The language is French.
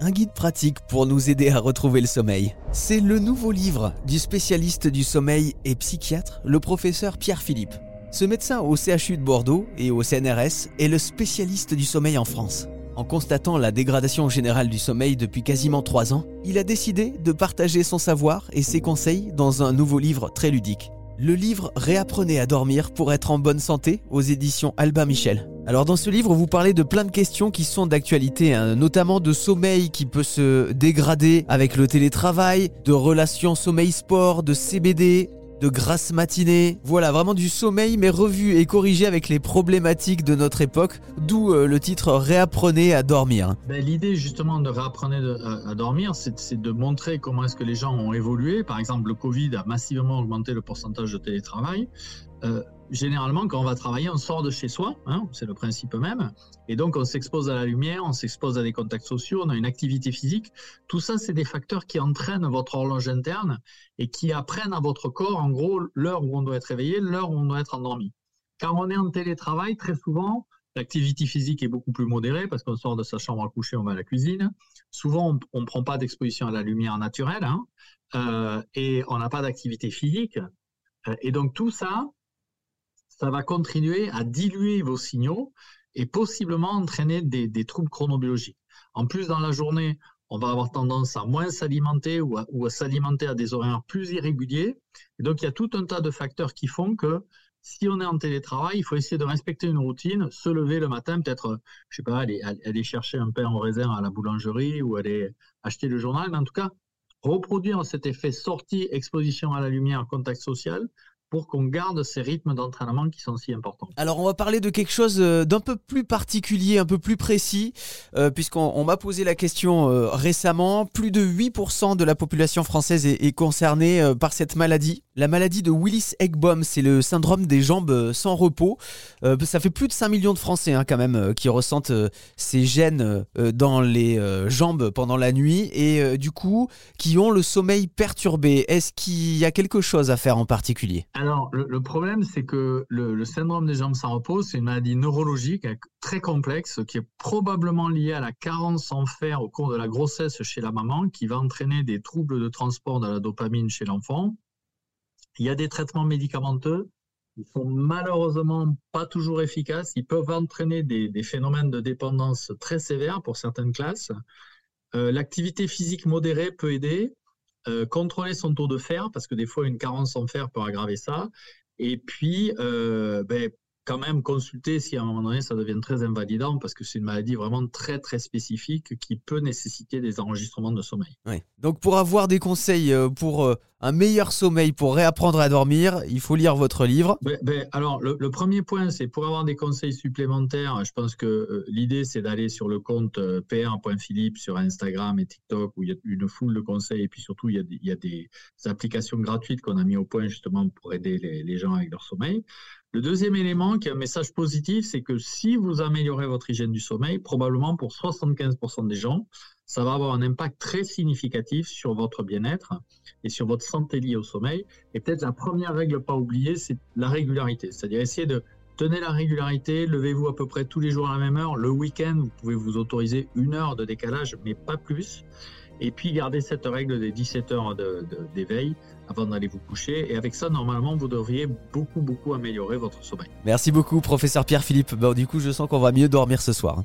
un guide pratique pour nous aider à retrouver le sommeil. C'est le nouveau livre du spécialiste du sommeil et psychiatre, le professeur Pierre Philippe. Ce médecin au CHU de Bordeaux et au CNRS est le spécialiste du sommeil en France. En constatant la dégradation générale du sommeil depuis quasiment trois ans, il a décidé de partager son savoir et ses conseils dans un nouveau livre très ludique. Le livre Réapprenez à dormir pour être en bonne santé aux éditions Albin Michel. Alors dans ce livre, vous parlez de plein de questions qui sont d'actualité, hein, notamment de sommeil qui peut se dégrader avec le télétravail, de relations sommeil-sport, de CBD, de grasses matinées. Voilà, vraiment du sommeil, mais revu et corrigé avec les problématiques de notre époque, d'où euh, le titre Réapprenez à dormir. Ben, L'idée justement de réapprenez à, dormir, c'est de montrer comment est-ce que les gens ont évolué. Par exemple, le Covid a massivement augmenté le pourcentage de télétravail. Euh, généralement, quand on va travailler, on sort de chez soi, hein, c'est le principe même, et donc on s'expose à la lumière, on s'expose à des contacts sociaux, on a une activité physique. Tout ça, c'est des facteurs qui entraînent votre horloge interne et qui apprennent à votre corps, en gros, l'heure où on doit être réveillé, l'heure où on doit être endormi. Quand on est en télétravail, très souvent, l'activité physique est beaucoup plus modérée parce qu'on sort de sa chambre à coucher, on va à la cuisine. Souvent, on ne prend pas d'exposition à la lumière naturelle hein, euh, et on n'a pas d'activité physique. Euh, et donc tout ça, ça va continuer à diluer vos signaux et possiblement entraîner des, troubles chronobiologiques. En plus, dans la journée, on va avoir tendance à moins s'alimenter ou à, s'alimenter à des horaires plus irréguliers. Et donc, il y a tout un tas de facteurs qui font que si on est en télétravail, il faut essayer de respecter une routine, se lever le matin, peut-être, je sais pas, aller chercher un pain en réserve à la boulangerie ou aller acheter le journal, mais en tout cas, reproduire cet effet sortie, exposition à la lumière, contact social, pour qu'on garde ces rythmes d'entraînement qui sont si importants. Alors on va parler de quelque chose euh, d'un peu plus particulier, un peu plus précis, euh, puisqu'on m'a posé la question euh, récemment. Plus de 8% de la population française est, concernée par cette maladie. La maladie de Willis-Eggbom, c'est le syndrome des jambes sans repos. ça fait plus de 5 millions de Français hein, quand même qui ressentent ces gènes dans les jambes pendant la nuit et du coup qui ont le sommeil perturbé. Est-ce qu'il y a quelque chose à faire en particulier? Alors, le, problème, c'est que le, syndrome des jambes sans repos, c'est une maladie neurologique très complexe qui est probablement liée à la carence en fer au cours de la grossesse chez la maman, qui va entraîner des troubles de transport de la dopamine chez l'enfant. Il y a des traitements médicamenteux. Ils sont malheureusement pas toujours efficaces. Ils peuvent entraîner des, phénomènes de dépendance très sévères pour certaines classes. Euh, l'activité physique modérée peut aider. Euh, contrôler son taux de fer, parce que des fois, une carence en fer peut aggraver ça. Et puis, euh, ben, quand même consulter si à un moment donné ça devient très invalidant parce que c'est une maladie vraiment très très spécifique qui peut nécessiter des enregistrements de sommeil. Oui. Donc pour avoir des conseils euh, pour euh, un meilleur sommeil, pour réapprendre à dormir, il faut lire votre livre. Ben, ben, alors le, premier point c'est pour avoir des conseils supplémentaires, je pense que euh, l'idée c'est d'aller sur le compte pr.philippe sur Instagram et TikTok où il y a une foule de conseils et puis surtout il y a des, applications gratuites qu'on a mis au point justement pour aider les, les gens avec leur sommeil. Le deuxième élément, qui est un message positif, c'est que si vous améliorez votre hygiène du sommeil, probablement pour 75% des gens, ça va avoir un impact très significatif sur votre bien-être et sur votre santé liée au sommeil. Et peut-être la première règle pas oublier, c'est la régularité. C'est-à-dire essayer de tenir la régularité, levez-vous à peu près tous les jours à la même heure. Le week-end, vous pouvez vous autoriser une heure de décalage, mais pas plus. Et puis gardez cette règle des 17 heures d'éveil avant d'aller vous coucher. Et avec ça, normalement, vous devriez beaucoup, beaucoup améliorer votre sommeil. Merci beaucoup, professeur Pierre-Philippe. Bon, du coup, je sens qu'on va mieux dormir ce soir. Hein.